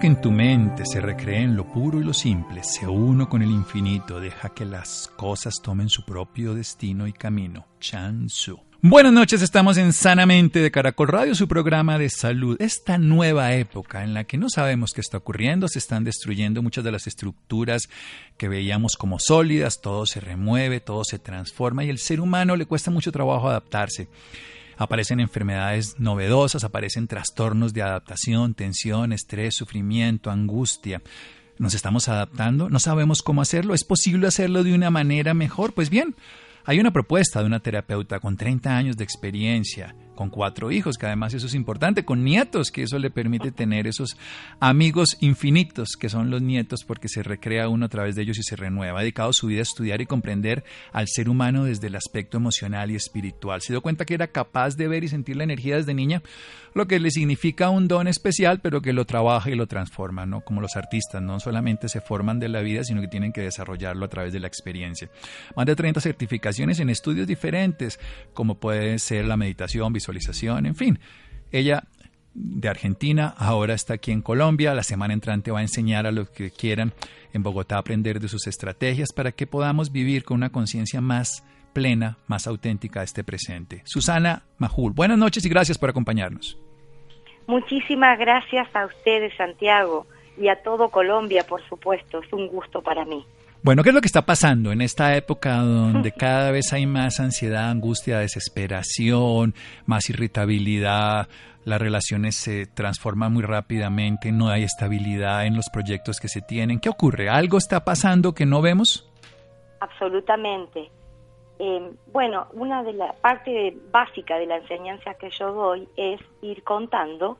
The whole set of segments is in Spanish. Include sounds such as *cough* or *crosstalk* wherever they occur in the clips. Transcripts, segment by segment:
Que en tu mente se recreen lo puro y lo simple, se uno con el infinito, deja que las cosas tomen su propio destino y camino. Chansu. Buenas noches, estamos en Sanamente de Caracol Radio, su programa de salud. Esta nueva época en la que no sabemos qué está ocurriendo, se están destruyendo muchas de las estructuras que veíamos como sólidas, todo se remueve, todo se transforma y el ser humano le cuesta mucho trabajo adaptarse aparecen enfermedades novedosas, aparecen trastornos de adaptación, tensión, estrés, sufrimiento, angustia. ¿Nos estamos adaptando? ¿No sabemos cómo hacerlo? ¿Es posible hacerlo de una manera mejor? Pues bien, hay una propuesta de una terapeuta con 30 años de experiencia con cuatro hijos, que además eso es importante, con nietos, que eso le permite tener esos amigos infinitos que son los nietos porque se recrea uno a través de ellos y se renueva. Ha dedicado su vida a estudiar y comprender al ser humano desde el aspecto emocional y espiritual. Se dio cuenta que era capaz de ver y sentir la energía desde niña, lo que le significa un don especial, pero que lo trabaja y lo transforma, ¿no? Como los artistas, no solamente se forman de la vida, sino que tienen que desarrollarlo a través de la experiencia. Más de 30 certificaciones en estudios diferentes, como puede ser la meditación, visualización, en fin. Ella de Argentina, ahora está aquí en Colombia, la semana entrante va a enseñar a los que quieran en Bogotá a aprender de sus estrategias para que podamos vivir con una conciencia más plena, más auténtica este presente. Susana Majul, buenas noches y gracias por acompañarnos. Muchísimas gracias a ustedes, Santiago, y a todo Colombia, por supuesto. Es un gusto para mí. Bueno, ¿qué es lo que está pasando en esta época donde *laughs* cada vez hay más ansiedad, angustia, desesperación, más irritabilidad? Las relaciones se transforman muy rápidamente, no hay estabilidad en los proyectos que se tienen. ¿Qué ocurre? ¿Algo está pasando que no vemos? Absolutamente. Eh, bueno, una de las partes básica de la enseñanza que yo doy es ir contando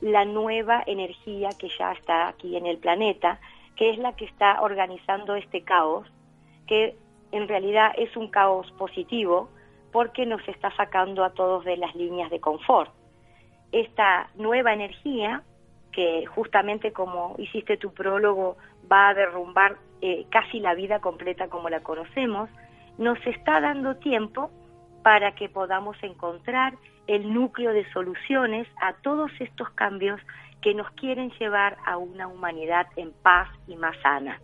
la nueva energía que ya está aquí en el planeta, que es la que está organizando este caos, que en realidad es un caos positivo porque nos está sacando a todos de las líneas de confort. Esta nueva energía, que justamente como hiciste tu prólogo, va a derrumbar eh, casi la vida completa como la conocemos, nos está dando tiempo para que podamos encontrar el núcleo de soluciones a todos estos cambios que nos quieren llevar a una humanidad en paz y más sana.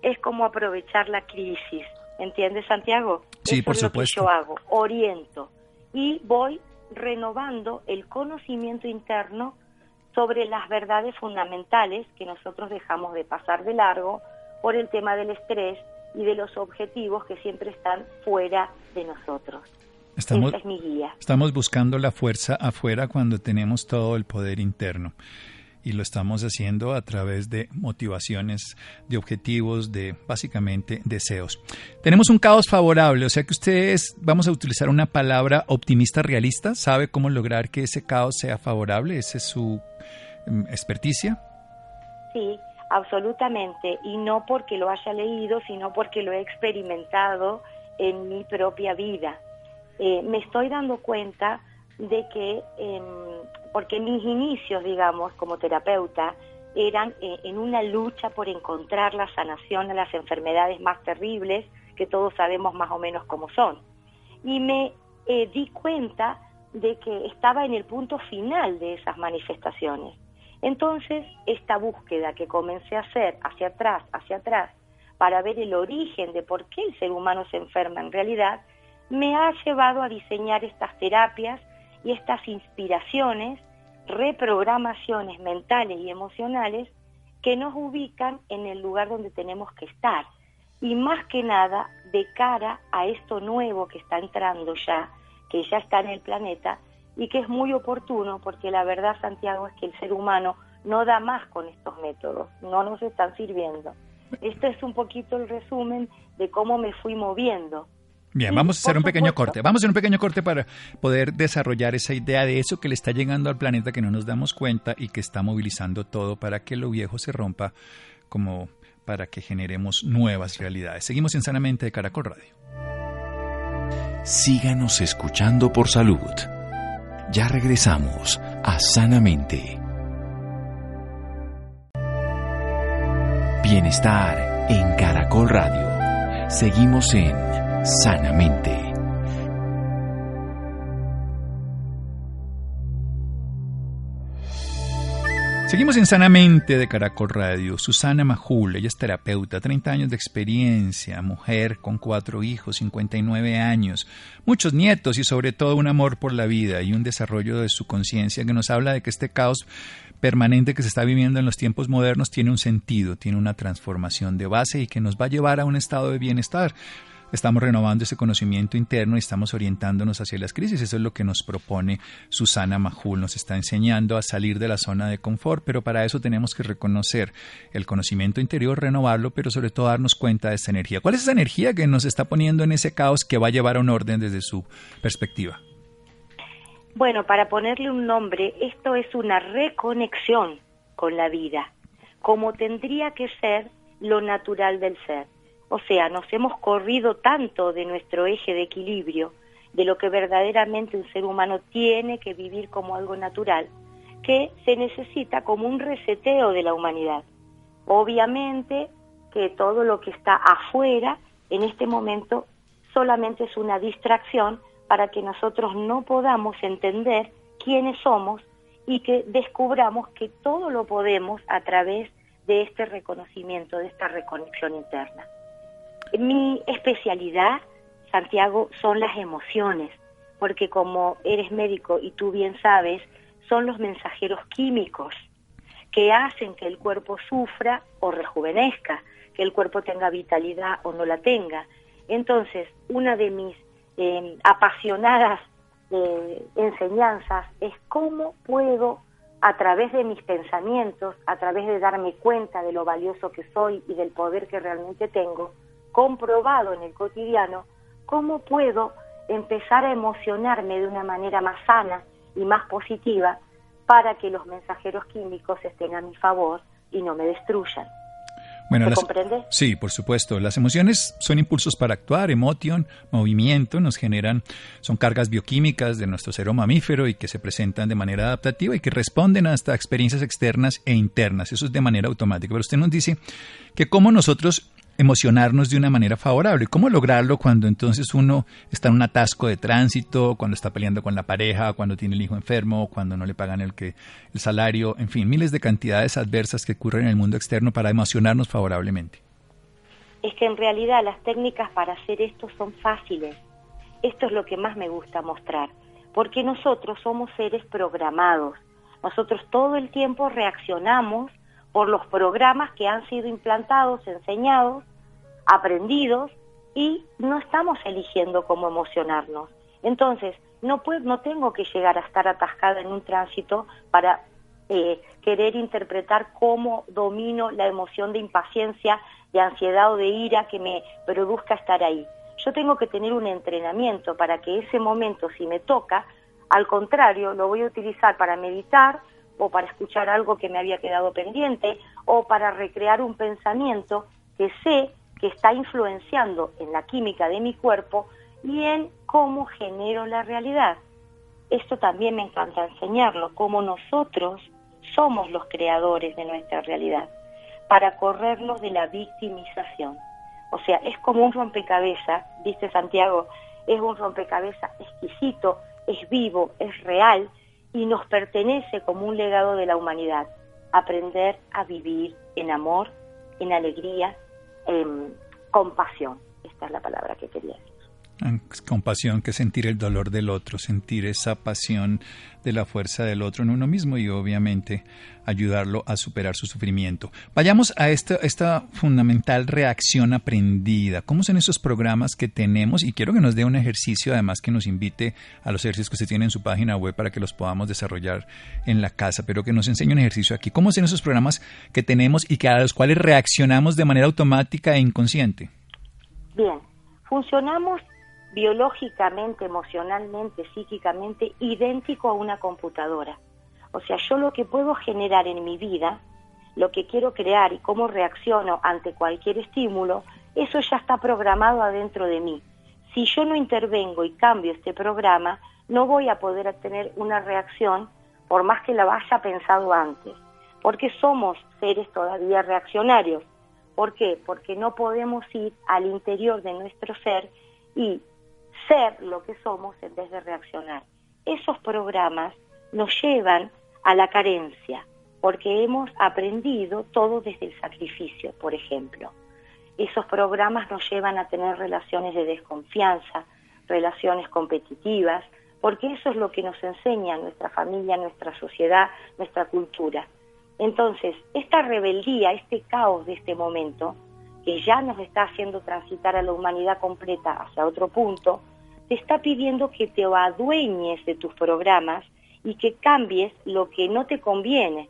Es como aprovechar la crisis, ¿entiendes Santiago? Sí, por supuesto. yo hago, oriento y voy renovando el conocimiento interno sobre las verdades fundamentales que nosotros dejamos de pasar de largo por el tema del estrés y de los objetivos que siempre están fuera de nosotros. Estamos, es mi guía. Estamos buscando la fuerza afuera cuando tenemos todo el poder interno. Y lo estamos haciendo a través de motivaciones, de objetivos, de básicamente deseos. Tenemos un caos favorable, o sea que ustedes, vamos a utilizar una palabra optimista realista, ¿sabe cómo lograr que ese caos sea favorable? ¿Esa es su um, experticia? Sí, absolutamente. Y no porque lo haya leído, sino porque lo he experimentado en mi propia vida. Eh, me estoy dando cuenta de que, eh, porque mis inicios, digamos, como terapeuta, eran eh, en una lucha por encontrar la sanación a las enfermedades más terribles, que todos sabemos más o menos cómo son. Y me eh, di cuenta de que estaba en el punto final de esas manifestaciones. Entonces, esta búsqueda que comencé a hacer hacia atrás, hacia atrás, para ver el origen de por qué el ser humano se enferma en realidad, me ha llevado a diseñar estas terapias y estas inspiraciones, reprogramaciones mentales y emocionales que nos ubican en el lugar donde tenemos que estar. Y más que nada, de cara a esto nuevo que está entrando ya, que ya está en el planeta y que es muy oportuno porque la verdad, Santiago, es que el ser humano no da más con estos métodos, no nos están sirviendo. Esto es un poquito el resumen de cómo me fui moviendo Bien, vamos a hacer un pequeño corte. Vamos a hacer un pequeño corte para poder desarrollar esa idea de eso que le está llegando al planeta que no nos damos cuenta y que está movilizando todo para que lo viejo se rompa como para que generemos nuevas realidades. Seguimos en Sanamente de Caracol Radio. Síganos escuchando por salud. Ya regresamos a Sanamente. Bienestar en Caracol Radio. Seguimos en Sanamente. Seguimos en Sanamente de Caracol Radio. Susana Majul, ella es terapeuta, 30 años de experiencia, mujer con cuatro hijos, 59 años, muchos nietos y sobre todo un amor por la vida y un desarrollo de su conciencia que nos habla de que este caos permanente que se está viviendo en los tiempos modernos tiene un sentido, tiene una transformación de base y que nos va a llevar a un estado de bienestar estamos renovando ese conocimiento interno y estamos orientándonos hacia las crisis. Eso es lo que nos propone Susana Majul. Nos está enseñando a salir de la zona de confort, pero para eso tenemos que reconocer el conocimiento interior, renovarlo, pero sobre todo darnos cuenta de esta energía. ¿Cuál es esa energía que nos está poniendo en ese caos que va a llevar a un orden desde su perspectiva? Bueno, para ponerle un nombre, esto es una reconexión con la vida, como tendría que ser lo natural del ser. O sea, nos hemos corrido tanto de nuestro eje de equilibrio, de lo que verdaderamente un ser humano tiene que vivir como algo natural, que se necesita como un reseteo de la humanidad. Obviamente que todo lo que está afuera en este momento solamente es una distracción para que nosotros no podamos entender quiénes somos y que descubramos que todo lo podemos a través de este reconocimiento, de esta reconexión interna. Mi especialidad, Santiago, son las emociones, porque como eres médico y tú bien sabes, son los mensajeros químicos que hacen que el cuerpo sufra o rejuvenezca, que el cuerpo tenga vitalidad o no la tenga. Entonces, una de mis em, apasionadas eh, enseñanzas es cómo puedo, a través de mis pensamientos, a través de darme cuenta de lo valioso que soy y del poder que realmente tengo, comprobado en el cotidiano, cómo puedo empezar a emocionarme de una manera más sana y más positiva para que los mensajeros químicos estén a mi favor y no me destruyan. Bueno, Sí, por supuesto. Las emociones son impulsos para actuar, emoción, movimiento, nos generan, son cargas bioquímicas de nuestro cero mamífero y que se presentan de manera adaptativa y que responden hasta experiencias externas e internas. Eso es de manera automática. Pero usted nos dice que cómo nosotros emocionarnos de una manera favorable. ¿Cómo lograrlo cuando entonces uno está en un atasco de tránsito, cuando está peleando con la pareja, cuando tiene el hijo enfermo, cuando no le pagan el, que, el salario, en fin, miles de cantidades adversas que ocurren en el mundo externo para emocionarnos favorablemente? Es que en realidad las técnicas para hacer esto son fáciles. Esto es lo que más me gusta mostrar, porque nosotros somos seres programados. Nosotros todo el tiempo reaccionamos por los programas que han sido implantados, enseñados, aprendidos y no estamos eligiendo cómo emocionarnos. Entonces, no, puedo, no tengo que llegar a estar atascada en un tránsito para eh, querer interpretar cómo domino la emoción de impaciencia, de ansiedad o de ira que me produzca estar ahí. Yo tengo que tener un entrenamiento para que ese momento, si me toca, al contrario, lo voy a utilizar para meditar, o para escuchar algo que me había quedado pendiente o para recrear un pensamiento que sé que está influenciando en la química de mi cuerpo y en cómo genero la realidad. Esto también me encanta enseñarlo, cómo nosotros somos los creadores de nuestra realidad, para corrernos de la victimización. O sea, es como un rompecabezas, dice Santiago, es un rompecabezas exquisito, es vivo, es real, y nos pertenece como un legado de la humanidad, aprender a vivir en amor, en alegría, en compasión. Esta es la palabra que quería decir compasión que sentir el dolor del otro, sentir esa pasión de la fuerza del otro en uno mismo y obviamente ayudarlo a superar su sufrimiento. Vayamos a esta, esta fundamental reacción aprendida. ¿Cómo son esos programas que tenemos? Y quiero que nos dé un ejercicio, además que nos invite a los ejercicios que se tienen en su página web para que los podamos desarrollar en la casa, pero que nos enseñe un ejercicio aquí. ¿Cómo son esos programas que tenemos y que a los cuales reaccionamos de manera automática e inconsciente? Bien, funcionamos biológicamente, emocionalmente, psíquicamente idéntico a una computadora. O sea, yo lo que puedo generar en mi vida, lo que quiero crear y cómo reacciono ante cualquier estímulo, eso ya está programado adentro de mí. Si yo no intervengo y cambio este programa, no voy a poder tener una reacción por más que la haya pensado antes, porque somos seres todavía reaccionarios. ¿Por qué? Porque no podemos ir al interior de nuestro ser y ser lo que somos en vez de reaccionar. Esos programas nos llevan a la carencia, porque hemos aprendido todo desde el sacrificio, por ejemplo. Esos programas nos llevan a tener relaciones de desconfianza, relaciones competitivas, porque eso es lo que nos enseña nuestra familia, nuestra sociedad, nuestra cultura. Entonces, esta rebeldía, este caos de este momento, que ya nos está haciendo transitar a la humanidad completa hacia otro punto, te está pidiendo que te adueñes de tus programas y que cambies lo que no te conviene,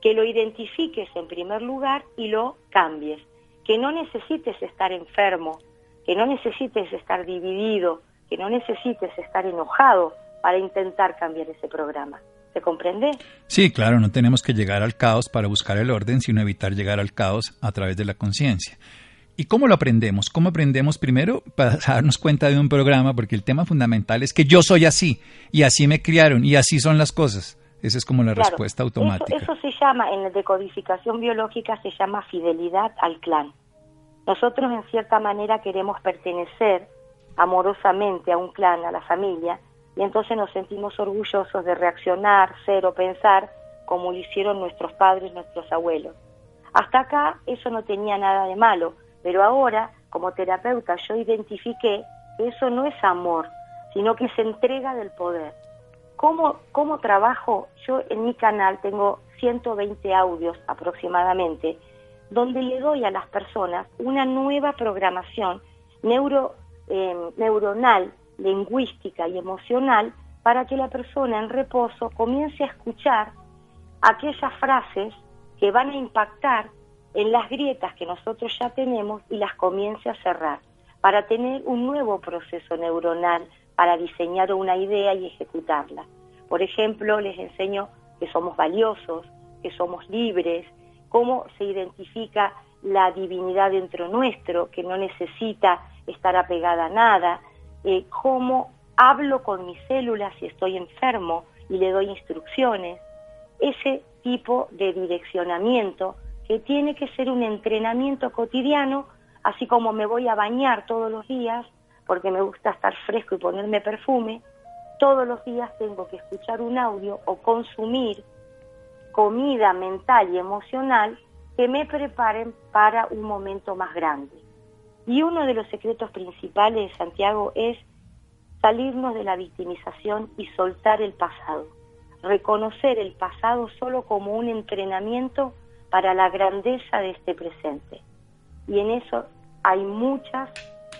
que lo identifiques en primer lugar y lo cambies, que no necesites estar enfermo, que no necesites estar dividido, que no necesites estar enojado para intentar cambiar ese programa. ¿Se comprende? Sí, claro, no tenemos que llegar al caos para buscar el orden, sino evitar llegar al caos a través de la conciencia. ¿Y cómo lo aprendemos? ¿Cómo aprendemos primero para *laughs* darnos cuenta de un programa? Porque el tema fundamental es que yo soy así y así me criaron y así son las cosas. Esa es como la respuesta automática. Eso, eso, se llama, en la decodificación biológica se llama fidelidad al clan. Nosotros en cierta manera queremos pertenecer amorosamente a un clan, a la familia, y entonces nos sentimos orgullosos de reaccionar, ser o pensar como lo hicieron nuestros padres, nuestros abuelos. Hasta acá eso no tenía nada de malo, pero ahora, como terapeuta, yo identifiqué que eso no es amor, sino que es entrega del poder. ¿Cómo, cómo trabajo? Yo en mi canal tengo 120 audios aproximadamente, donde le doy a las personas una nueva programación neuro, eh, neuronal, lingüística y emocional para que la persona en reposo comience a escuchar aquellas frases que van a impactar en las grietas que nosotros ya tenemos y las comience a cerrar, para tener un nuevo proceso neuronal para diseñar una idea y ejecutarla. Por ejemplo, les enseño que somos valiosos, que somos libres, cómo se identifica la divinidad dentro nuestro, que no necesita estar apegada a nada, eh, cómo hablo con mis células si estoy enfermo y le doy instrucciones, ese tipo de direccionamiento que tiene que ser un entrenamiento cotidiano, así como me voy a bañar todos los días, porque me gusta estar fresco y ponerme perfume, todos los días tengo que escuchar un audio o consumir comida mental y emocional que me preparen para un momento más grande. Y uno de los secretos principales, Santiago, es salirnos de la victimización y soltar el pasado. Reconocer el pasado solo como un entrenamiento para la grandeza de este presente. Y en eso hay muchas,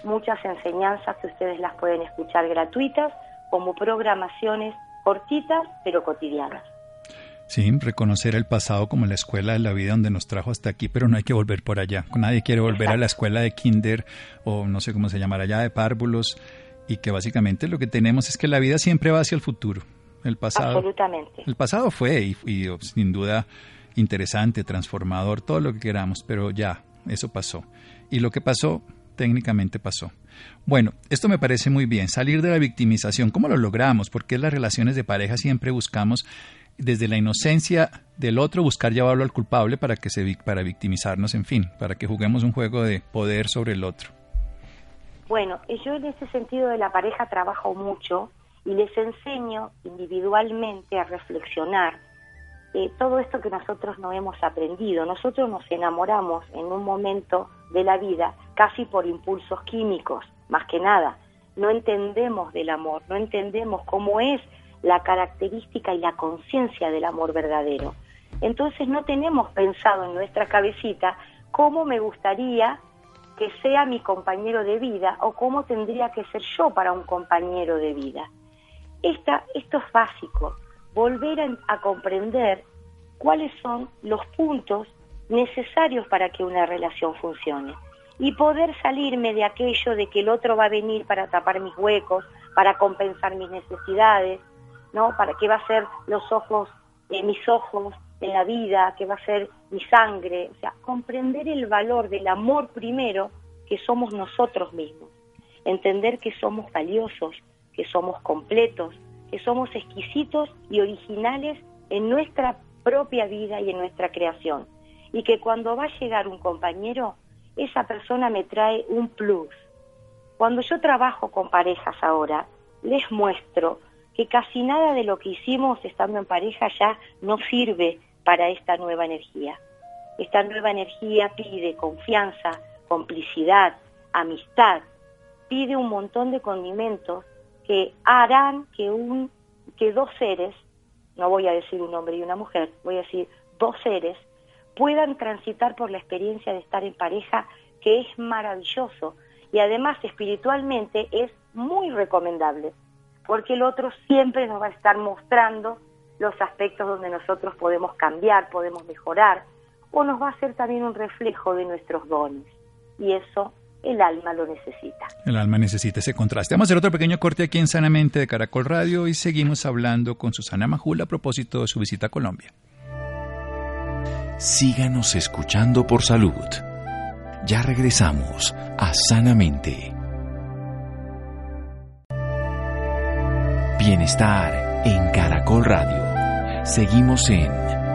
muchas enseñanzas que ustedes las pueden escuchar gratuitas como programaciones cortitas pero cotidianas. Sí, reconocer el pasado como la escuela de la vida donde nos trajo hasta aquí, pero no hay que volver por allá. Nadie quiere volver a la escuela de kinder o no sé cómo se llamará allá de párvulos y que básicamente lo que tenemos es que la vida siempre va hacia el futuro. El pasado. Absolutamente. El pasado fue y, y sin duda interesante, transformador, todo lo que queramos, pero ya, eso pasó. Y lo que pasó, técnicamente pasó. Bueno, esto me parece muy bien, salir de la victimización. ¿Cómo lo logramos? Porque en las relaciones de pareja siempre buscamos desde la inocencia del otro buscar llevarlo al culpable para que se para victimizarnos, en fin, para que juguemos un juego de poder sobre el otro. Bueno, yo en ese sentido de la pareja trabajo mucho y les enseño individualmente a reflexionar eh, todo esto que nosotros no hemos aprendido. Nosotros nos enamoramos en un momento de la vida casi por impulsos químicos, más que nada. No entendemos del amor, no entendemos cómo es la característica y la conciencia del amor verdadero. Entonces no tenemos pensado en nuestra cabecita cómo me gustaría que sea mi compañero de vida o cómo tendría que ser yo para un compañero de vida. Esta, esto es básico, volver a, a comprender cuáles son los puntos necesarios para que una relación funcione. y poder salirme de aquello de que el otro va a venir para tapar mis huecos, para compensar mis necesidades, ¿no? Para que va a ser los ojos, eh, mis ojos en la vida, que va a ser mi sangre, o sea, comprender el valor del amor primero que somos nosotros mismos, entender que somos valiosos, que somos completos, que somos exquisitos y originales en nuestra propia vida y en nuestra creación, y que cuando va a llegar un compañero, esa persona me trae un plus. Cuando yo trabajo con parejas ahora, les muestro que casi nada de lo que hicimos estando en pareja ya no sirve para esta nueva energía. Esta nueva energía pide confianza, complicidad, amistad, pide un montón de condimentos que harán que un que dos seres, no voy a decir un hombre y una mujer, voy a decir dos seres puedan transitar por la experiencia de estar en pareja que es maravilloso y además espiritualmente es muy recomendable porque el otro siempre nos va a estar mostrando los aspectos donde nosotros podemos cambiar, podemos mejorar, o nos va a ser también un reflejo de nuestros dones. Y eso el alma lo necesita. El alma necesita ese contraste. Vamos a hacer otro pequeño corte aquí en Sanamente de Caracol Radio y seguimos hablando con Susana Majul a propósito de su visita a Colombia. Síganos escuchando por salud. Ya regresamos a Sanamente. Bienestar en Caracol Radio. Seguimos en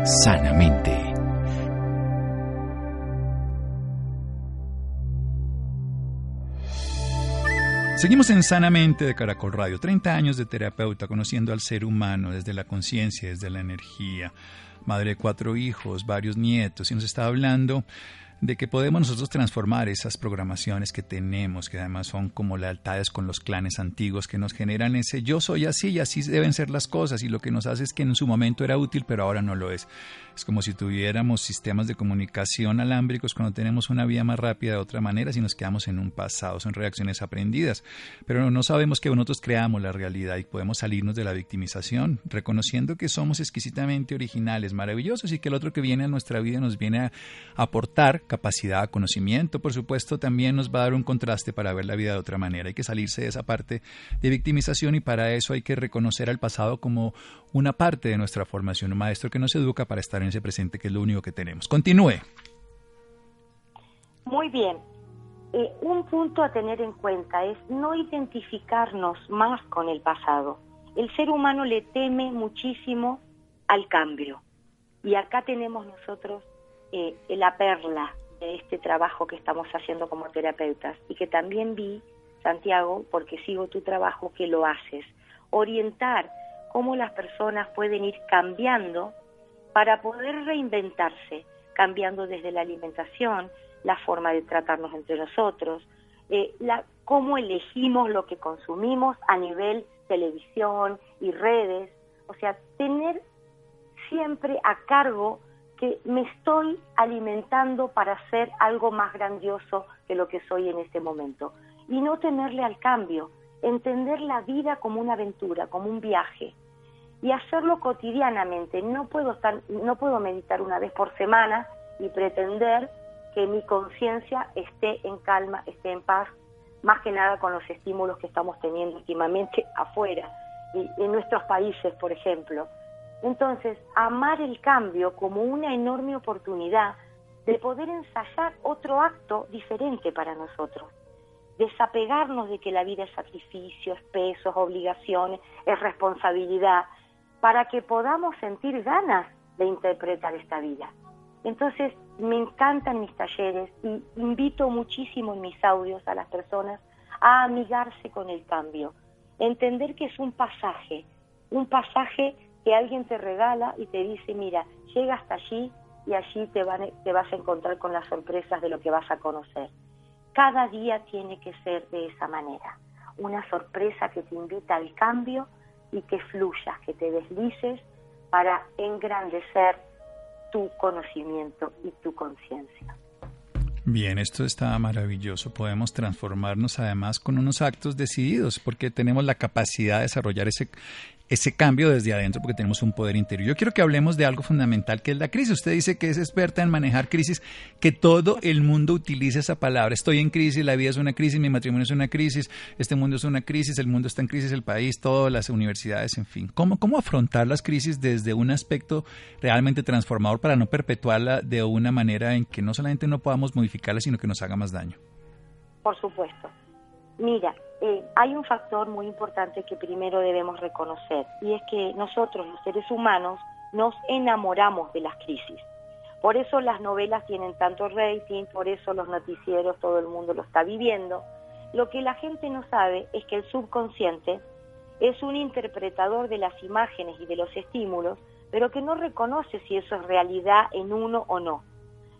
Sanamente. Seguimos en Sanamente de Caracol Radio. 30 años de terapeuta conociendo al ser humano desde la conciencia, desde la energía. Madre de cuatro hijos, varios nietos y nos está hablando de que podemos nosotros transformar esas programaciones que tenemos, que además son como lealtades con los clanes antiguos que nos generan ese yo soy así y así deben ser las cosas y lo que nos hace es que en su momento era útil pero ahora no lo es. Es como si tuviéramos sistemas de comunicación alámbricos cuando tenemos una vía más rápida de otra manera si nos quedamos en un pasado, son reacciones aprendidas, pero no sabemos que nosotros creamos la realidad y podemos salirnos de la victimización, reconociendo que somos exquisitamente originales, maravillosos y que el otro que viene a nuestra vida nos viene a aportar capacidad, conocimiento, por supuesto, también nos va a dar un contraste para ver la vida de otra manera. Hay que salirse de esa parte de victimización y para eso hay que reconocer al pasado como una parte de nuestra formación, un maestro que nos educa para estar en ese presente, que es lo único que tenemos. Continúe. Muy bien. Eh, un punto a tener en cuenta es no identificarnos más con el pasado. El ser humano le teme muchísimo al cambio. Y acá tenemos nosotros eh, la perla de este trabajo que estamos haciendo como terapeutas y que también vi, Santiago, porque sigo tu trabajo, que lo haces. Orientar cómo las personas pueden ir cambiando para poder reinventarse, cambiando desde la alimentación, la forma de tratarnos entre nosotros, eh, la, cómo elegimos lo que consumimos a nivel televisión y redes, o sea, tener siempre a cargo que me estoy alimentando para ser algo más grandioso que lo que soy en este momento. Y no temerle al cambio, entender la vida como una aventura, como un viaje. Y hacerlo cotidianamente. No puedo, estar, no puedo meditar una vez por semana y pretender que mi conciencia esté en calma, esté en paz, más que nada con los estímulos que estamos teniendo últimamente *laughs* afuera, y en nuestros países, por ejemplo. Entonces, amar el cambio como una enorme oportunidad de poder ensayar otro acto diferente para nosotros. Desapegarnos de que la vida es sacrificio, es pesos, obligaciones, es responsabilidad, para que podamos sentir ganas de interpretar esta vida. Entonces, me encantan mis talleres y invito muchísimo en mis audios a las personas a amigarse con el cambio, entender que es un pasaje, un pasaje que alguien te regala y te dice, mira, llega hasta allí y allí te, van, vas a encontrar con las sorpresas de lo que vas a conocer. Cada día tiene que ser de esa manera, una sorpresa que te invita al cambio y que fluyas, que te deslices para engrandecer tu conocimiento y tu conciencia. Bien, esto está maravilloso. Podemos transformarnos además con unos actos decididos porque tenemos la capacidad de desarrollar ese ese cambio desde adentro porque tenemos un poder interior. Yo quiero que hablemos de algo fundamental que es la crisis. Usted dice que es experta en manejar crisis, que todo el mundo utiliza esa palabra. Estoy en crisis, la vida es una crisis, mi matrimonio es una crisis, este mundo es una crisis, el mundo está en crisis, el país, todas las universidades, en fin. ¿Cómo, cómo afrontar las crisis desde un aspecto realmente transformador para no perpetuarla de una manera en que no solamente no podamos modificarla, sino que nos haga más daño? Por supuesto. Mira, eh, hay un factor muy importante que primero debemos reconocer y es que nosotros los seres humanos nos enamoramos de las crisis. Por eso las novelas tienen tanto rating, por eso los noticieros todo el mundo lo está viviendo. Lo que la gente no sabe es que el subconsciente es un interpretador de las imágenes y de los estímulos, pero que no reconoce si eso es realidad en uno o no.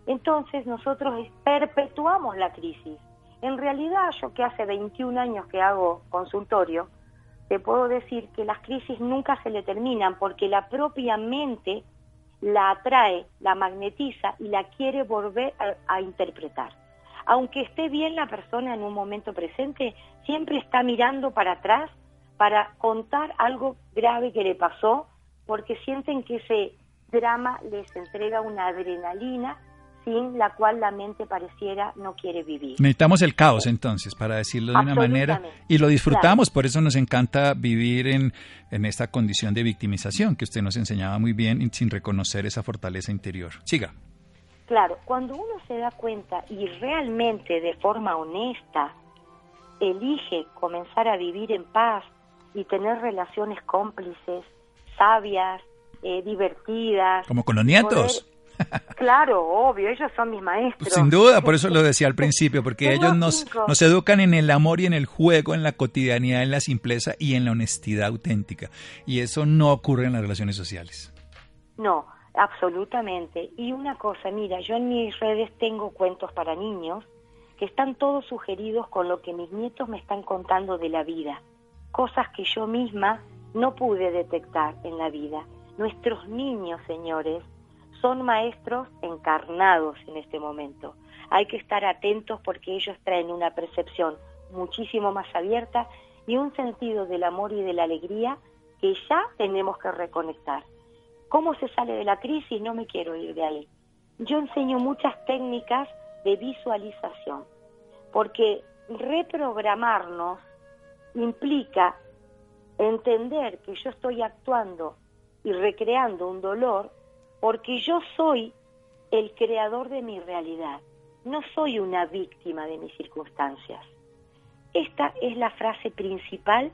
Entonces nosotros perpetuamos la crisis en realidad, yo que hace 21 años que hago consultorio, te puedo decir que las crisis nunca se le terminan porque la propia mente la atrae, la magnetiza y la quiere volver a, interpretar. Aunque esté bien la persona en un momento presente, siempre está mirando para atrás para contar algo grave que le pasó porque sienten que ese drama les entrega una adrenalina sin la cual la mente pareciera no quiere vivir. Necesitamos el caos entonces, para decirlo de una manera, y lo disfrutamos, por eso nos encanta vivir en, en esta condición de victimización que usted nos enseñaba muy bien sin reconocer esa fortaleza interior. Siga. Claro, cuando uno se da cuenta y realmente de forma honesta elige comenzar a vivir en paz y tener relaciones cómplices, sabias, eh, divertidas. Como con los nietos. Claro, obvio, ellos son mis maestros. Sin duda, por eso lo decía al principio, porque ellos nos, nos educan en el amor y en el juego, en la cotidianidad, en la simpleza y en la honestidad auténtica. Y eso no ocurre en las relaciones sociales. No, absolutamente. Y una cosa, mira, yo en mis redes tengo cuentos para niños que están todos sugeridos con lo que mis nietos me están contando de la vida, cosas que yo misma no pude detectar en la vida. Nuestros niños, señores, son maestros encarnados en este momento. Hay que estar atentos porque ellos traen una percepción muchísimo más abierta y un sentido del amor y de la alegría que ya tenemos que reconectar. ¿Cómo se sale de la crisis? No me quiero ir de ahí. Yo enseño muchas técnicas de visualización, porque reprogramarnos implica entender que yo estoy actuando y recreando un dolor porque yo soy el creador de mi realidad, no soy una víctima de mis circunstancias. Esta es la frase principal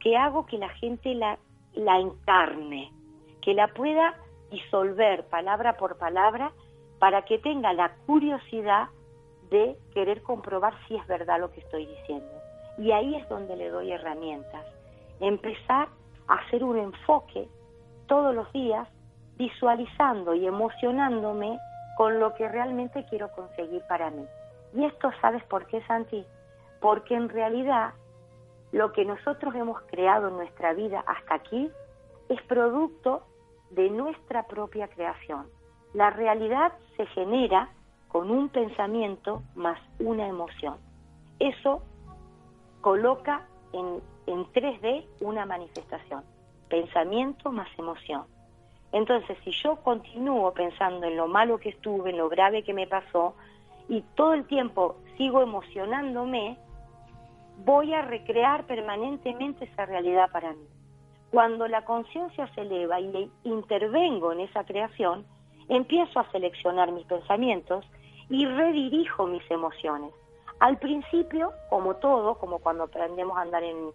que hago que la gente la, la encarne, que la pueda disolver palabra por palabra para que tenga la curiosidad de querer comprobar si es verdad lo que estoy diciendo. Y ahí es donde le doy herramientas. Empezar a hacer un enfoque todos los días visualizando y emocionándome con lo que realmente quiero conseguir para mí. Y esto, ¿sabes por qué, Santi? Porque en realidad lo que nosotros hemos creado en nuestra vida hasta aquí es producto de nuestra propia creación. La realidad se genera con un pensamiento más una emoción. Eso coloca en, en 3D una manifestación. Pensamiento más emoción. Entonces, si yo continúo pensando en lo malo que estuve, en lo grave que me pasó, y todo el tiempo sigo emocionándome, voy a recrear permanentemente esa realidad para mí. Cuando la conciencia se eleva y intervengo en esa creación, empiezo a seleccionar mis pensamientos y redirijo mis emociones. Al principio, como todo, como cuando aprendemos a andar en,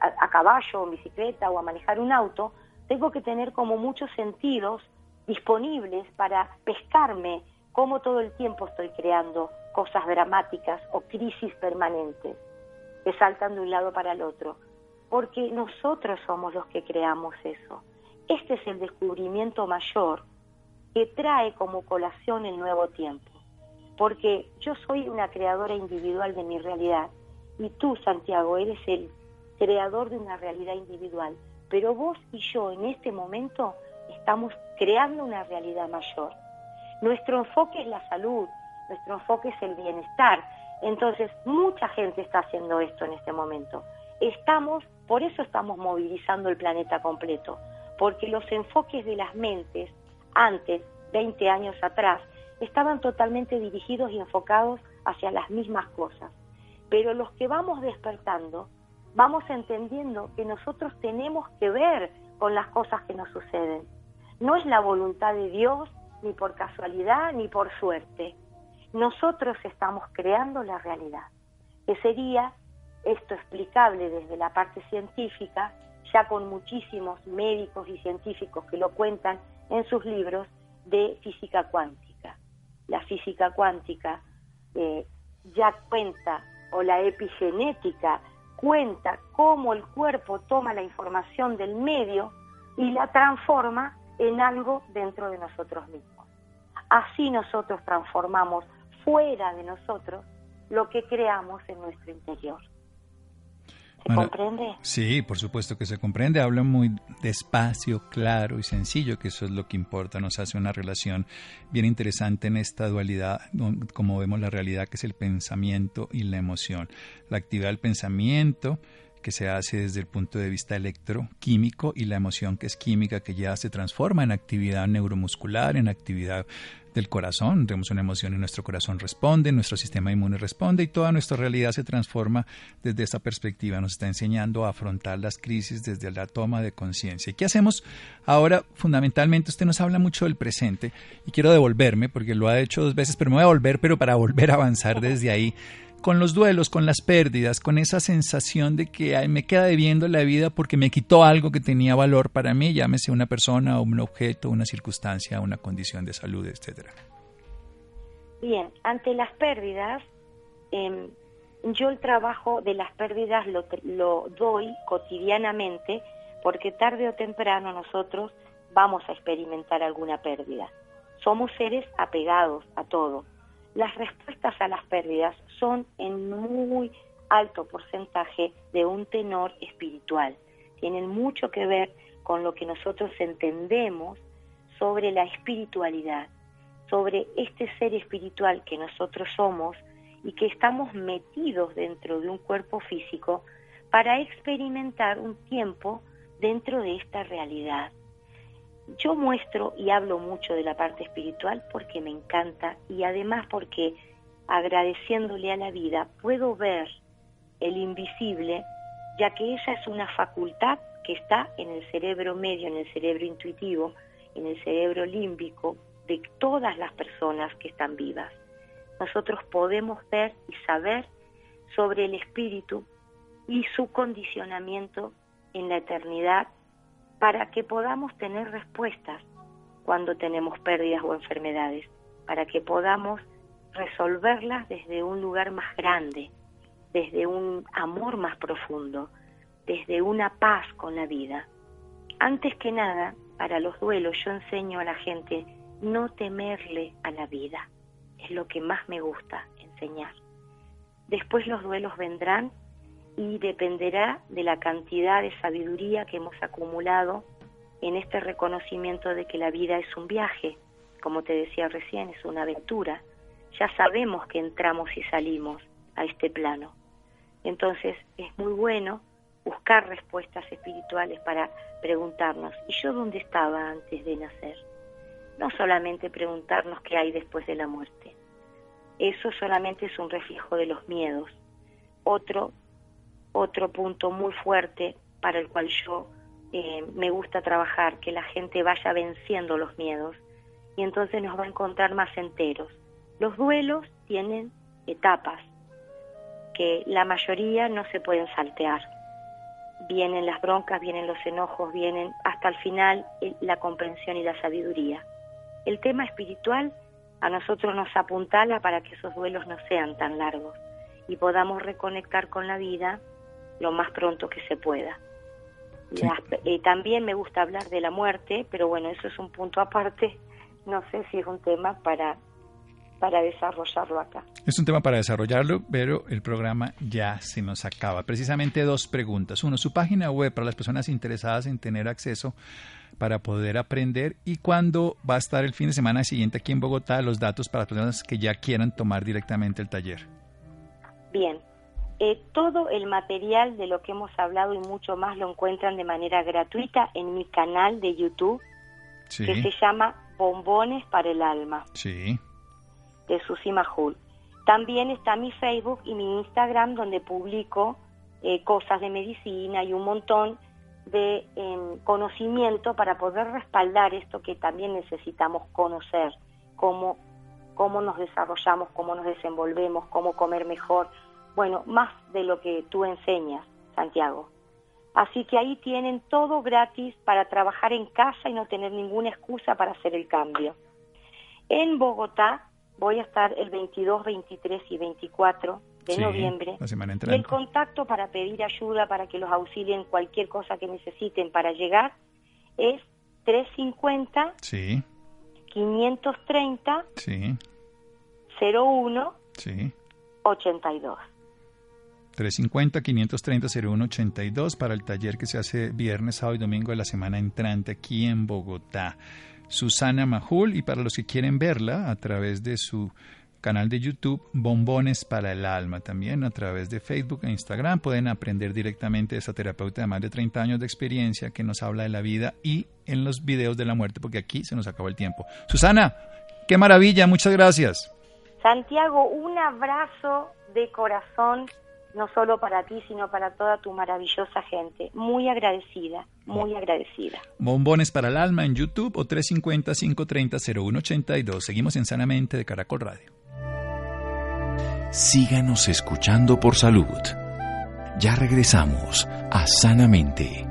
a, a caballo en bicicleta o a manejar un auto, tengo que tener como muchos sentidos disponibles para pescarme cómo todo el tiempo estoy creando cosas dramáticas o crisis permanentes que saltan de un lado para el otro, porque nosotros somos los que creamos eso. Este es el descubrimiento mayor que trae como colación el nuevo tiempo, porque yo soy una creadora individual de mi realidad. Y tú, Santiago, eres el creador de una realidad individual pero vos y yo en este momento estamos creando una realidad mayor. Nuestro enfoque es la salud, nuestro enfoque es el bienestar. Entonces, mucha gente está haciendo esto en este momento. Estamos Por eso estamos movilizando el planeta completo, porque los enfoques de las mentes antes, 20 años atrás, estaban totalmente dirigidos y enfocados hacia las mismas cosas. Pero los que vamos despertando, vamos entendiendo que nosotros tenemos que ver con las cosas que nos suceden. No es la voluntad de Dios, ni por casualidad, ni por suerte. Nosotros estamos creando la realidad, que sería esto explicable desde la parte científica, ya con muchísimos médicos y científicos que lo cuentan en sus libros de física cuántica. La física cuántica eh, ya cuenta, o la epigenética cuenta cómo el cuerpo toma la información del medio y la transforma en algo dentro de nosotros mismos. Así nosotros transformamos fuera de nosotros lo que creamos en nuestro interior. ¿Se comprende? Sí, por supuesto que se comprende. Habla muy despacio, claro y sencillo, que eso es lo que importa. Nos hace una relación bien interesante en esta dualidad, como vemos la realidad, que es el pensamiento y la emoción. La actividad del pensamiento que se hace desde el punto de vista electroquímico y la emoción que es química que ya se transforma en actividad neuromuscular, en actividad del corazón, tenemos una emoción y nuestro corazón responde, nuestro sistema inmune responde y toda nuestra realidad se transforma desde esa perspectiva. Nos está enseñando a afrontar las crisis desde la toma de conciencia. ¿Y qué hacemos ahora? Fundamentalmente, usted nos habla mucho del presente y quiero devolverme porque lo ha hecho dos veces, pero me voy a volver, pero para volver a avanzar desde ahí con los duelos, con las pérdidas, con esa sensación de que me queda debiendo la vida porque me quitó algo que tenía valor para mí, llámese una persona, un objeto, una circunstancia, una condición de salud, etcétera. Bien, ante las pérdidas, em, yo el trabajo de las pérdidas lo doy cotidianamente porque tarde o temprano nosotros vamos a experimentar alguna pérdida. Somos seres apegados a todo las respuestas a las pérdidas son en muy alto porcentaje de un tenor espiritual. Tienen mucho que ver con lo que nosotros entendemos sobre la espiritualidad, sobre este ser espiritual que nosotros somos y que estamos metidos dentro de un cuerpo físico para experimentar un tiempo dentro de esta realidad. Yo muestro y hablo mucho de la parte espiritual porque me encanta y además porque agradeciéndole a la vida puedo ver el invisible, ya que esa es una facultad que está en el cerebro medio, en el cerebro intuitivo, en el cerebro límbico de todas las personas que están vivas. Nosotros podemos ver y saber sobre el espíritu y su condicionamiento en la eternidad para que podamos tener respuestas cuando tenemos pérdidas o enfermedades, para que podamos resolverlas desde un lugar más grande, desde un amor más profundo, desde una paz con la vida. Antes que nada, para los duelos yo enseño a la gente no temerle a la vida. Es lo que más me gusta enseñar. Después los duelos vendrán y dependerá de la cantidad de sabiduría que hemos acumulado en este reconocimiento de que la vida es un viaje, como te decía recién, es una aventura. Ya sabemos que entramos y salimos a este plano. Entonces es muy bueno buscar respuestas espirituales para preguntarnos, ¿y yo dónde estaba antes de nacer? No solamente preguntarnos qué hay después de la muerte. Eso solamente es un reflejo de los miedos. Otro otro punto muy fuerte para el cual yo eh, me gusta trabajar, que la gente vaya venciendo los miedos y entonces nos va a encontrar más enteros. Los duelos tienen etapas que la mayoría no se pueden saltear. Vienen las broncas, vienen los enojos, vienen hasta el final la comprensión y la sabiduría. El tema espiritual a nosotros nos apuntala para que esos duelos no sean tan largos y podamos reconectar con la vida lo más pronto que se pueda. Eh, también me gusta hablar de la muerte, pero bueno, eso es un punto aparte. No sé si es un tema para, para desarrollarlo acá. Es un tema para desarrollarlo, pero el programa ya se nos acaba. Precisamente dos preguntas. Uno, su página web para las personas interesadas en tener acceso para poder aprender y cuándo va a estar el fin de semana siguiente aquí en Bogotá los datos para las personas que ya quieran tomar directamente el taller. Bien, Eh, todo el material de lo que hemos hablado y mucho más lo encuentran de manera gratuita en mi canal de YouTube, que se llama Bombones para el Alma, sí. de Susi Majul. También está mi Facebook y mi Instagram, donde publico eh, cosas de medicina y un montón de em, conocimiento para poder respaldar esto que también necesitamos conocer, cómo, cómo nos desarrollamos, cómo nos desenvolvemos, cómo comer mejor, bueno, más de lo que tú enseñas, Santiago. Así que ahí tienen todo gratis para trabajar en casa y no tener ninguna excusa para hacer el cambio. En Bogotá voy a estar el 22, 23 y 24 de noviembre. y el contacto para pedir ayuda, para que los auxilien cualquier cosa que necesiten para llegar, es 350 sí. 530 sí. 01 sí. 82. 350-530-0182 para el taller que se hace viernes, sábado y domingo de la semana entrante aquí en Bogotá. Susana Majul y para los que quieren verla a través de su canal de YouTube Bombones para el Alma. También a través de Facebook e Instagram pueden aprender directamente de esa terapeuta de más de 30 años de experiencia que nos habla de la vida y en los videos de la muerte, porque aquí se nos acabó el tiempo. Susana, qué maravilla, muchas gracias. Santiago, un abrazo de corazón no solo para ti, sino para toda tu maravillosa gente. Muy agradecida, muy agradecida. Bombones para el alma en YouTube o 350-530-0182. Seguimos en Sanamente de Caracol Radio. Síganos escuchando por salud. Ya regresamos a Sanamente.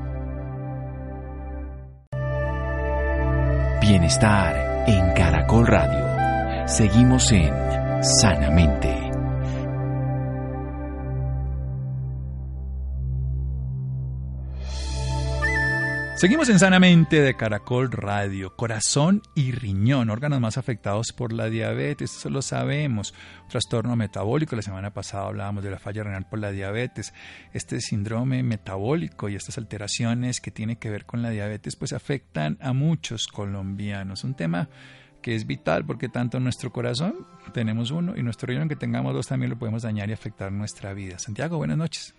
Bienestar en Caracol Radio. Seguimos en Sanamente. Seguimos en Sanamente de Caracol Radio. Corazón y riñón, órganos más afectados por la diabetes, eso lo sabemos. Trastorno metabólico, la semana pasada hablábamos de la falla renal por la diabetes. Este síndrome metabólico y estas alteraciones que tienen que ver con la diabetes pues afectan a muchos colombianos. Un tema que es vital porque tanto nuestro corazón tenemos uno y nuestro riñón que tengamos dos también lo podemos dañar y afectar nuestra vida. Santiago, buenas noches.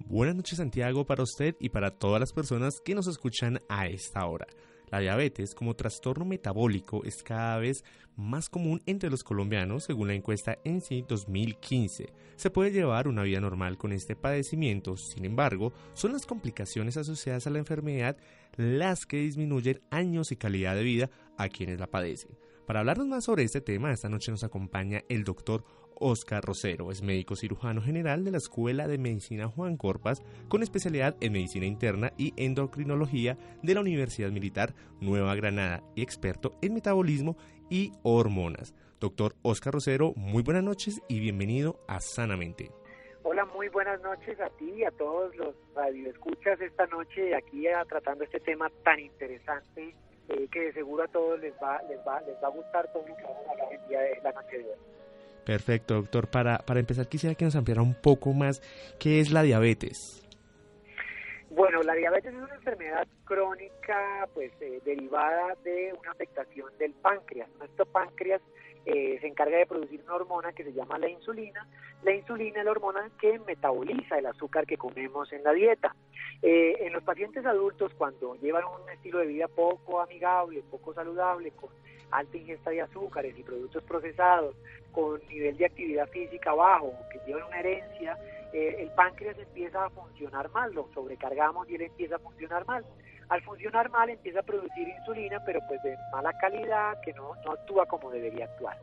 Buenas noches Santiago para usted y para todas las personas que nos escuchan a esta hora. La diabetes como trastorno metabólico es cada vez más común entre los colombianos según la encuesta ENSI 2015. Se puede llevar una vida normal con este padecimiento, sin embargo, son las complicaciones asociadas a la enfermedad las que disminuyen años y calidad de vida a quienes la padecen. Para hablarnos más sobre este tema, esta noche nos acompaña el doctor Oscar Rosero es médico cirujano general de la Escuela de Medicina Juan Corpas, con especialidad en medicina interna y endocrinología de la Universidad Militar Nueva Granada y experto en metabolismo y hormonas. Doctor Oscar Rosero, muy buenas noches y bienvenido a Sanamente. Hola, muy buenas noches a ti y a todos los radioescuchas esta noche aquí tratando este tema tan interesante eh, que de seguro a todos les va, les va, les va a gustar todo lo que vamos a hablar el día de la noche de hoy. Perfecto, doctor. Para, para empezar, quisiera que nos ampliara un poco más qué es la diabetes. Bueno, la diabetes es una enfermedad crónica pues eh, derivada de una afectación del páncreas. Nuestro páncreas eh, se encarga de producir una hormona que se llama la insulina. La insulina es la hormona que metaboliza el azúcar que comemos en la dieta. Eh, en los pacientes adultos, cuando llevan un estilo de vida poco amigable, poco saludable, con alta ingesta de azúcares y productos procesados, con nivel de actividad física bajo, que llevan una herencia, eh, el páncreas empieza a funcionar mal, lo sobrecargamos y él empieza a funcionar mal. Al funcionar mal empieza a producir insulina, pero pues de mala calidad, que no, no actúa como debería actuar.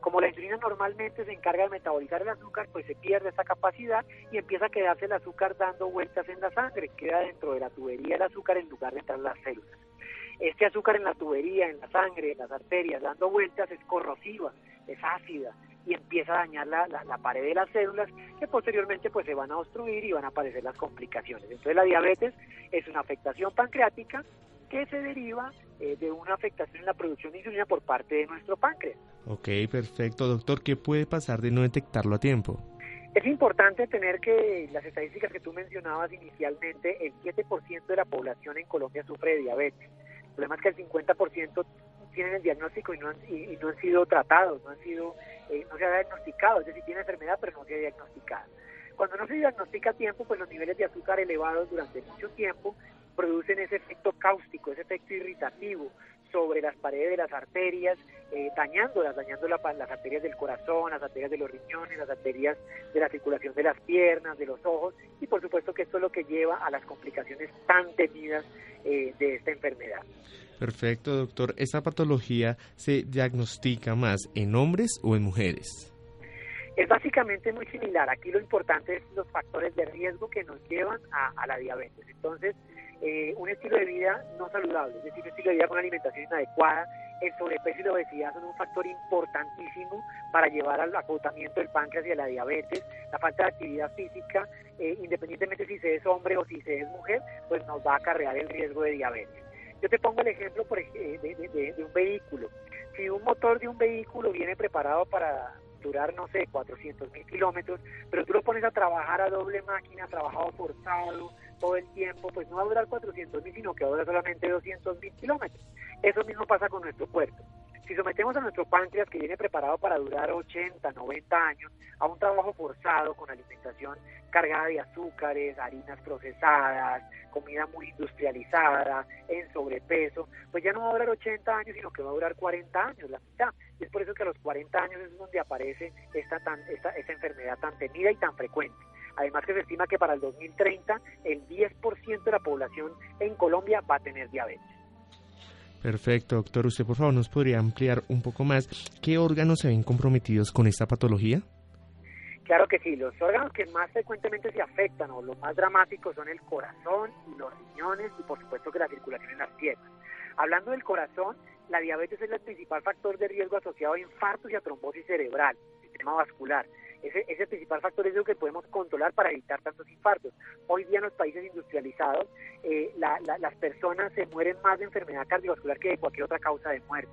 Como la insulina normalmente se encarga de metabolizar el azúcar, pues se pierde esa capacidad y empieza a quedarse el azúcar dando vueltas en la sangre, queda dentro de la tubería el azúcar en lugar de entrar en las células. Este azúcar en la tubería, en la sangre, en las arterias, dando vueltas, es corrosiva, es ácida y empieza a dañar la, la, pared de las células que posteriormente pues se van a obstruir y van a aparecer las complicaciones. Entonces la diabetes es una afectación pancreática que se deriva eh, de una afectación en la producción de insulina por parte de nuestro páncreas. Ok, perfecto. Doctor, ¿qué puede pasar de no detectarlo a tiempo? Es importante tener que las estadísticas que tú mencionabas inicialmente, el 7% de la población en Colombia sufre de diabetes. El problema es que el 50% tienen el diagnóstico y no han, y, no han sido tratados, no han sido, eh, no se ha diagnosticado, es decir, tiene enfermedad pero no se ha diagnosticado. Cuando no se diagnostica a tiempo, pues los niveles de azúcar elevados durante mucho tiempo producen ese efecto cáustico, ese efecto irritativo sobre las paredes de las arterias, eh, dañándolas, dañando las arterias del corazón, las arterias de los riñones, las arterias de la circulación de las piernas, de los ojos, y por supuesto que esto es lo que lleva a las complicaciones tan temidas eh, de esta enfermedad. Perfecto, doctor. ¿Esta patología se diagnostica más en hombres o en mujeres? Es básicamente muy similar. Aquí lo importante es los factores de riesgo que nos llevan a, la diabetes. Entonces, eh, un estilo de vida no saludable, es decir, un estilo de vida con alimentación inadecuada, el sobrepeso y la obesidad son un factor importantísimo para llevar al agotamiento del páncreas y a la diabetes. La falta de actividad física, eh, independientemente si se es hombre o si se es mujer, pues nos va a acarrear el riesgo de diabetes. Yo te pongo el ejemplo por, de, un vehículo. Si un motor de un vehículo viene preparado para durar, no sé, 400 mil kilómetros, pero tú lo pones a trabajar a doble máquina, trabajado forzado todo el tiempo, pues no va a durar 400 mil, sino que va a durar solamente 200 mil kilómetros. Eso mismo pasa con nuestro cuerpo. Si sometemos a nuestro páncreas, que viene preparado para durar 80, 90 años, a un trabajo forzado con alimentación cargada de azúcares, harinas procesadas, comida muy industrializada, en sobrepeso, pues ya no va a durar 80 años, sino que va a durar 40 años, la mitad. Y es por eso que a los 40 años es donde aparece esta, tan, esta, esta enfermedad tan temida y tan frecuente. Además que se estima que para el 2030 el 10% de la población en Colombia va a tener diabetes. Perfecto, doctor. ¿Usted por favor nos podría ampliar un poco más qué órganos se ven comprometidos con esta patología? Claro que sí, los órganos que más frecuentemente se afectan o los más dramáticos son el corazón y los riñones y por supuesto que la circulación en las piernas. Hablando del corazón, la diabetes es el principal factor de riesgo asociado a infartos y a trombosis cerebral, sistema vascular. Ese, ese principal factor es lo que podemos controlar para evitar tantos infartos. Hoy día en los países industrializados, eh, las personas se mueren más de enfermedad cardiovascular que de cualquier otra causa de muerte.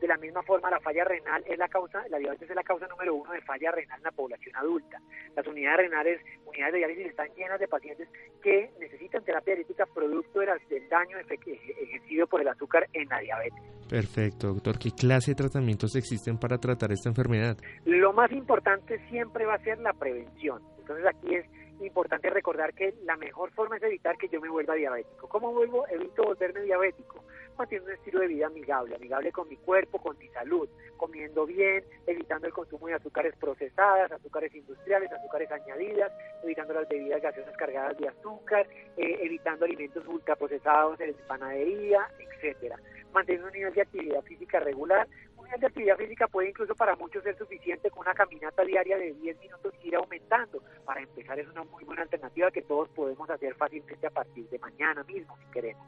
De la misma forma, la falla renal es la causa, la diabetes es la causa número uno de falla renal en la población adulta. Las unidades renales, unidades de diálisis están llenas de pacientes que necesitan terapia diabética producto del daño ejercido por el azúcar en la diabetes. Perfecto, doctor. ¿Qué clase de tratamientos existen para tratar esta enfermedad? Lo más importante siempre va a ser la prevención. Entonces aquí es importante recordar que la mejor forma es evitar que yo me vuelva diabético. ¿Cómo vuelvo? Evito volverme diabético manteniendo un estilo de vida amigable, amigable con mi cuerpo, con mi salud, comiendo bien, evitando el consumo de azúcares procesadas, azúcares industriales, azúcares añadidas, evitando las bebidas gaseosas cargadas de azúcar, eh, evitando alimentos ultraprocesados en panadería, etcétera. Manteniendo un nivel de actividad física regular, un nivel de actividad física puede incluso para muchos ser suficiente con una caminata diaria de 10 minutos y ir aumentando. Para empezar es una muy buena alternativa que todos podemos hacer fácilmente a partir de mañana mismo si queremos.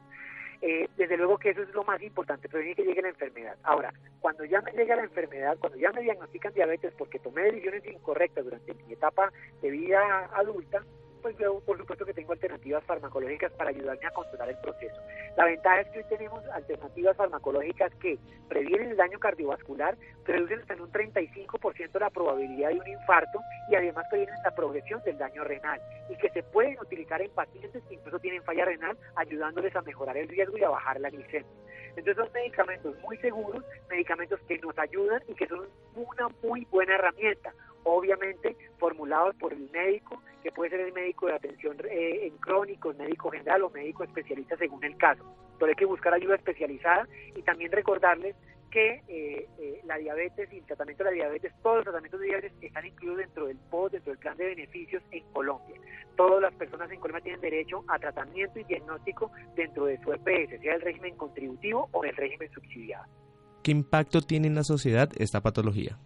Eh, desde luego que eso es lo más importante, prevenir que llegue la enfermedad. Ahora, cuando ya me llega la enfermedad, cuando ya me diagnostican diabetes porque tomé decisiones incorrectas durante mi etapa de vida adulta, pues yo por supuesto que tengo alternativas farmacológicas para ayudarme a controlar el proceso. La ventaja es que hoy tenemos alternativas farmacológicas que previenen el daño cardiovascular, reducen hasta en un 35% la probabilidad de un infarto y además previenen la progresión del daño renal y que se pueden utilizar en pacientes que incluso tienen falla renal ayudándoles a mejorar el riesgo y a bajar la glicemia. Entonces son medicamentos muy seguros, medicamentos que nos ayudan y que son una muy buena herramienta obviamente formulados por el médico, que puede ser el médico de atención eh, en crónicos, médico general o médico especialista según el caso. Pero hay que buscar ayuda especializada y también recordarles que eh, eh, la diabetes y el tratamiento de la diabetes, todos los tratamientos de diabetes están incluidos dentro del POD, dentro del plan de beneficios en Colombia. Todas las personas en Colombia tienen derecho a tratamiento y diagnóstico dentro de su EPS, sea el régimen contributivo o el régimen subsidiado. ¿Qué impacto tiene en la sociedad esta patología?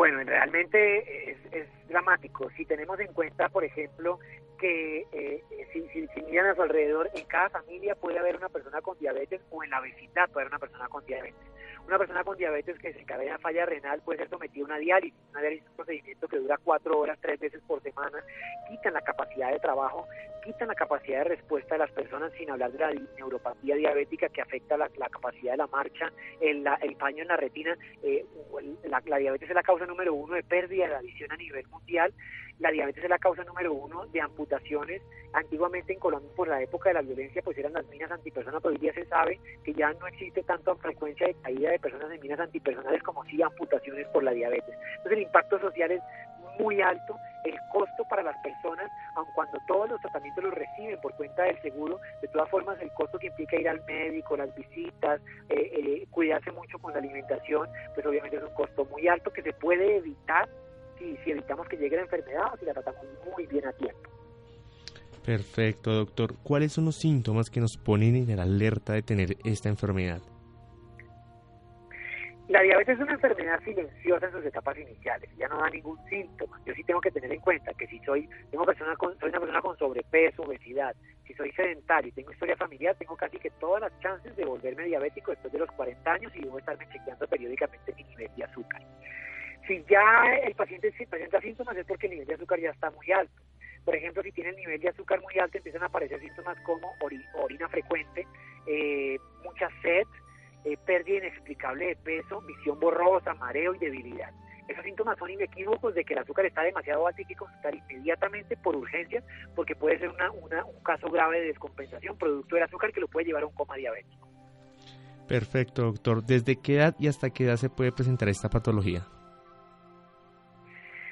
Bueno, realmente es, dramático. Si tenemos en cuenta, por ejemplo, que eh, si, si, miran a su alrededor, en cada familia puede haber una persona con diabetes o en la vecindad puede haber una persona con diabetes. Una persona con diabetes que se encadena falla renal puede ser sometida a una diálisis. Una diálisis es un procedimiento que dura cuatro horas, tres veces por semana, quitan la capacidad de trabajo, quitan la capacidad de respuesta de las personas, sin hablar de la neuropatía diabética que afecta la, capacidad de la marcha, el, el paño en la retina. Eh, la, la diabetes es la causa número uno de pérdida de la visión a nivel mundial la diabetes es la causa número uno de amputaciones. Antiguamente en Colombia, por la época de la violencia, pues eran las minas antipersonas, pero hoy día se sabe que ya no existe tanta frecuencia de caída de personas en minas antipersonales como sí amputaciones por la diabetes. Entonces el impacto social es muy alto el costo para las personas, aun cuando todos los tratamientos los reciben por cuenta del seguro, de todas formas el costo que implica ir al médico, las visitas, eh, eh, cuidarse mucho con la alimentación, pues obviamente es un costo muy alto que se puede evitar si, si evitamos que llegue la enfermedad o si la tratamos muy bien a tiempo. Perfecto, doctor. ¿Cuáles son los síntomas que nos ponen en alerta de tener esta enfermedad? La diabetes es una enfermedad silenciosa en sus etapas iniciales, ya no da ningún síntoma. Yo sí tengo que tener en cuenta que si soy, tengo persona con, una persona con sobrepeso, obesidad, si soy sedentario y tengo historia familiar, tengo casi que todas las chances de volverme diabético después de los 40 años y debo estarme chequeando periódicamente mi nivel de azúcar. Si ya el paciente presenta síntomas es porque el nivel de azúcar ya está muy alto. Por ejemplo, si tiene el nivel de azúcar muy alto, empiezan a aparecer síntomas como orina frecuente, eh, mucha sed, eh, pérdida inexplicable de peso, visión borrosa, mareo y debilidad. Esos síntomas son inequívocos de que el azúcar está demasiado alto y hay que consultar inmediatamente por urgencia porque puede ser una, un caso grave de descompensación producto del azúcar que lo puede llevar a un coma diabético. Perfecto, doctor. ¿Desde qué edad y hasta qué edad se puede presentar esta patología?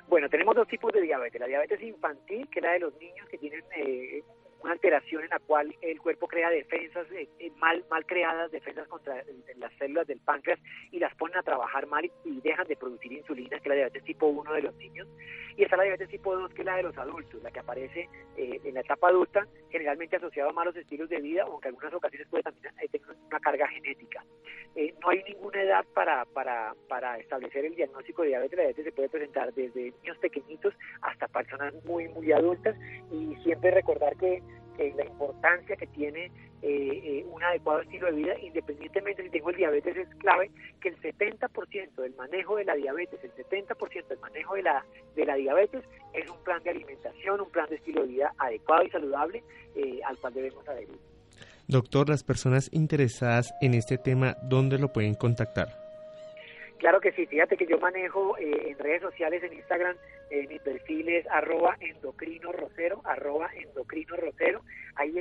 Bueno, tenemos dos tipos de diabetes. La diabetes infantil, que es la de los niños que tienen eh, una alteración en la cual el cuerpo crea defensas eh, eh, mal mal creadas, defensas contra las células del páncreas y las ponen a trabajar mal y, dejan de producir insulina, que es la diabetes tipo 1 de los niños. Y está la diabetes tipo 2, que es la de los adultos, la que aparece eh, en la etapa adulta, generalmente asociada a malos estilos de vida, aunque en algunas ocasiones puede también tener una carga genética. no hay ninguna edad para, para, para establecer el diagnóstico de diabetes. La diabetes se puede presentar desde niños pequeñitos hasta personas muy, muy adultas y siempre recordar que la importancia que tiene eh, eh, un adecuado estilo de vida, independientemente si tengo el diabetes, es clave que el 70% del manejo de la diabetes, el 70% del manejo de la, de la diabetes es un plan de alimentación, un plan de estilo de vida adecuado y saludable eh, al cual debemos adherir. Doctor, las personas interesadas en este tema, ¿dónde lo pueden contactar? Claro que sí, fíjate que yo manejo eh, en redes sociales, en Instagram, eh, mi perfil es arroba endocrino rosero, arroba endocrino rosero. Ahí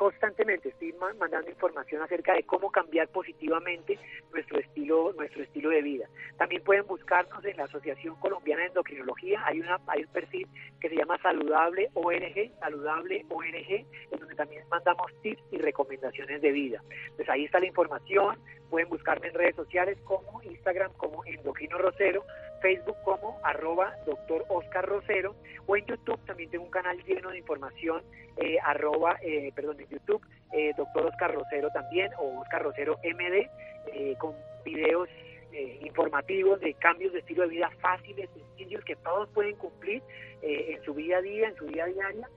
constantemente estoy mandando información acerca de cómo cambiar positivamente nuestro estilo nuestro estilo de vida. También pueden buscarnos en la Asociación Colombiana de Endocrinología, hay una hay un perfil que se llama Saludable ORG, Saludable ORG, en donde también mandamos tips y recomendaciones de vida. Pues ahí está la información, pueden buscarme en redes sociales como Instagram como Endocrino Rosero, Facebook como arroba doctor Oscar Rosero o en YouTube también tengo un canal lleno de información eh, arroba, eh, perdón, en YouTube eh, doctor Oscar Rosero también o Oscar Rosero MD eh, con videos informativos de cambios de estilo de vida fáciles, sencillos que todos pueden cumplir en su vida a día, en su vida diaria,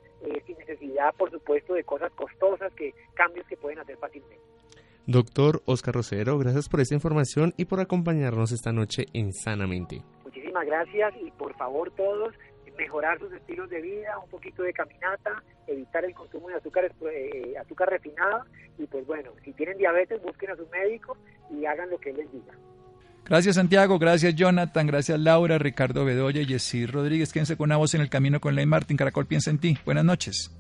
sin necesidad por supuesto de cosas costosas, que cambios que pueden hacer fácilmente. Doctor Oscar Rosero, gracias por esta información y por acompañarnos esta noche en Sanamente. Muchísimas gracias y por favor todos mejorar sus estilos de vida, un poquito de caminata, evitar el consumo de azúcar, eh, azúcar refinada y pues bueno, si tienen diabetes busquen a su médico y hagan lo que él les diga. Gracias Santiago, gracias Jonathan, gracias Laura, Ricardo Bedoya y Jessy Rodríguez. Quédense con una voz en el camino con Ley Martín. Caracol piensa en ti. Buenas noches.